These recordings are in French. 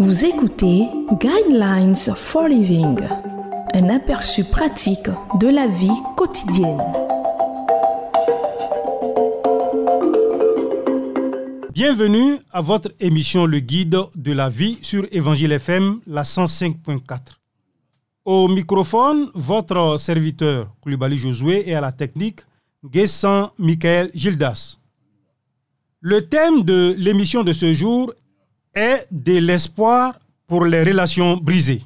Vous écoutez Guidelines for Living, un aperçu pratique de la vie quotidienne. Bienvenue à votre émission Le Guide de la vie sur Évangile FM, la 105.4. Au microphone, votre serviteur Koulibaly Josué et à la technique, Guessan Michael Gildas. Le thème de l'émission de ce jour est de l'espoir pour les relations brisées.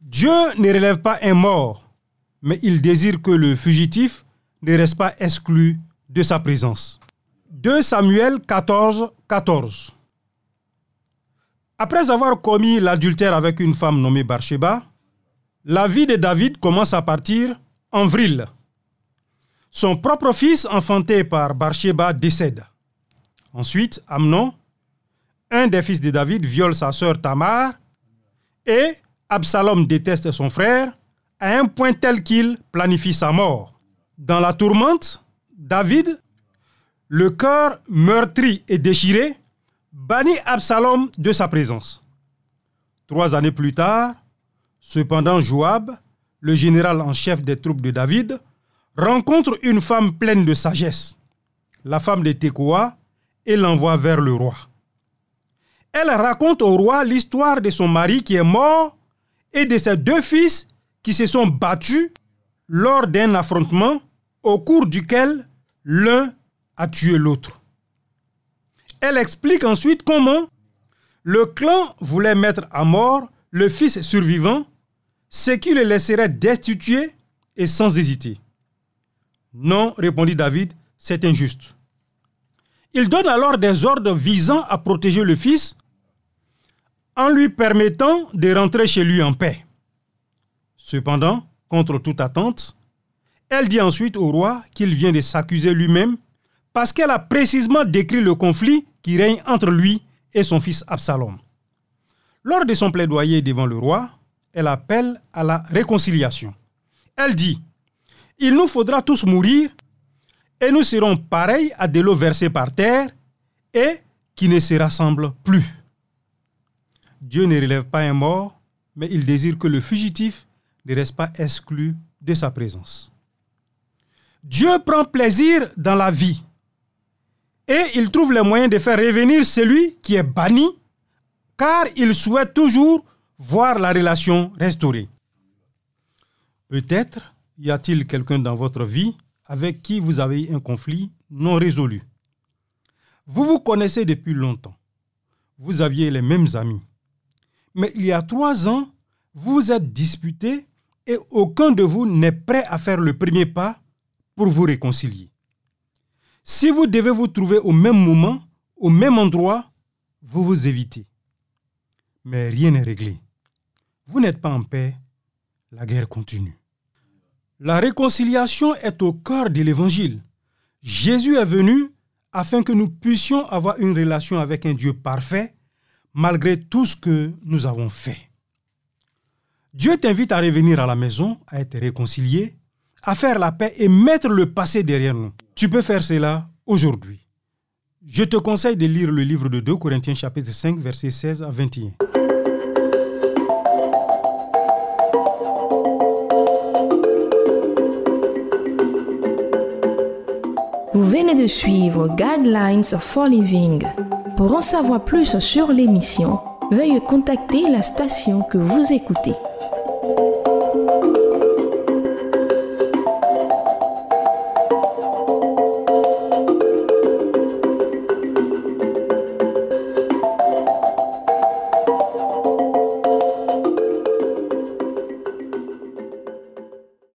Dieu ne relève pas un mort, mais il désire que le fugitif ne reste pas exclu de sa présence. 2 Samuel 14, 14. Après avoir commis l'adultère avec une femme nommée Barsheba, la vie de David commence à partir en vrille. Son propre fils, enfanté par Barsheba, décède. Ensuite, Amnon, un des fils de David, viole sa sœur Tamar et Absalom déteste son frère à un point tel qu'il planifie sa mort. Dans la tourmente, David, le cœur meurtri et déchiré, bannit Absalom de sa présence. Trois années plus tard, cependant, Joab, le général en chef des troupes de David, rencontre une femme pleine de sagesse, la femme de Tekoa, et l'envoie vers le roi. Elle raconte au roi l'histoire de son mari qui est mort et de ses deux fils qui se sont battus lors d'un affrontement au cours duquel l'un a tué l'autre. Elle explique ensuite comment le clan voulait mettre à mort le fils survivant, ce qui le laisserait destitué et sans hésiter. Non, répondit David, c'est injuste. Il donne alors des ordres visant à protéger le fils en lui permettant de rentrer chez lui en paix. Cependant, contre toute attente, elle dit ensuite au roi qu'il vient de s'accuser lui-même parce qu'elle a précisément décrit le conflit qui règne entre lui et son fils Absalom. Lors de son plaidoyer devant le roi, elle appelle à la réconciliation. Elle dit, Il nous faudra tous mourir et nous serons pareils à de l'eau versée par terre et qui ne se rassemble plus. Dieu ne relève pas un mort, mais il désire que le fugitif ne reste pas exclu de sa présence. Dieu prend plaisir dans la vie et il trouve les moyens de faire revenir celui qui est banni, car il souhaite toujours voir la relation restaurée. Peut-être y a-t-il quelqu'un dans votre vie avec qui vous avez un conflit non résolu. Vous vous connaissez depuis longtemps. Vous aviez les mêmes amis. Mais il y a trois ans, vous vous êtes disputés et aucun de vous n'est prêt à faire le premier pas pour vous réconcilier. Si vous devez vous trouver au même moment, au même endroit, vous vous évitez. Mais rien n'est réglé. Vous n'êtes pas en paix, la guerre continue. La réconciliation est au cœur de l'Évangile. Jésus est venu afin que nous puissions avoir une relation avec un Dieu parfait malgré tout ce que nous avons fait. Dieu t'invite à revenir à la maison, à être réconcilié, à faire la paix et mettre le passé derrière nous. Tu peux faire cela aujourd'hui. Je te conseille de lire le livre de 2 Corinthiens chapitre 5 versets 16 à 21. Vous venez de suivre Guidelines for Living. Pour en savoir plus sur l'émission, veuillez contacter la station que vous écoutez.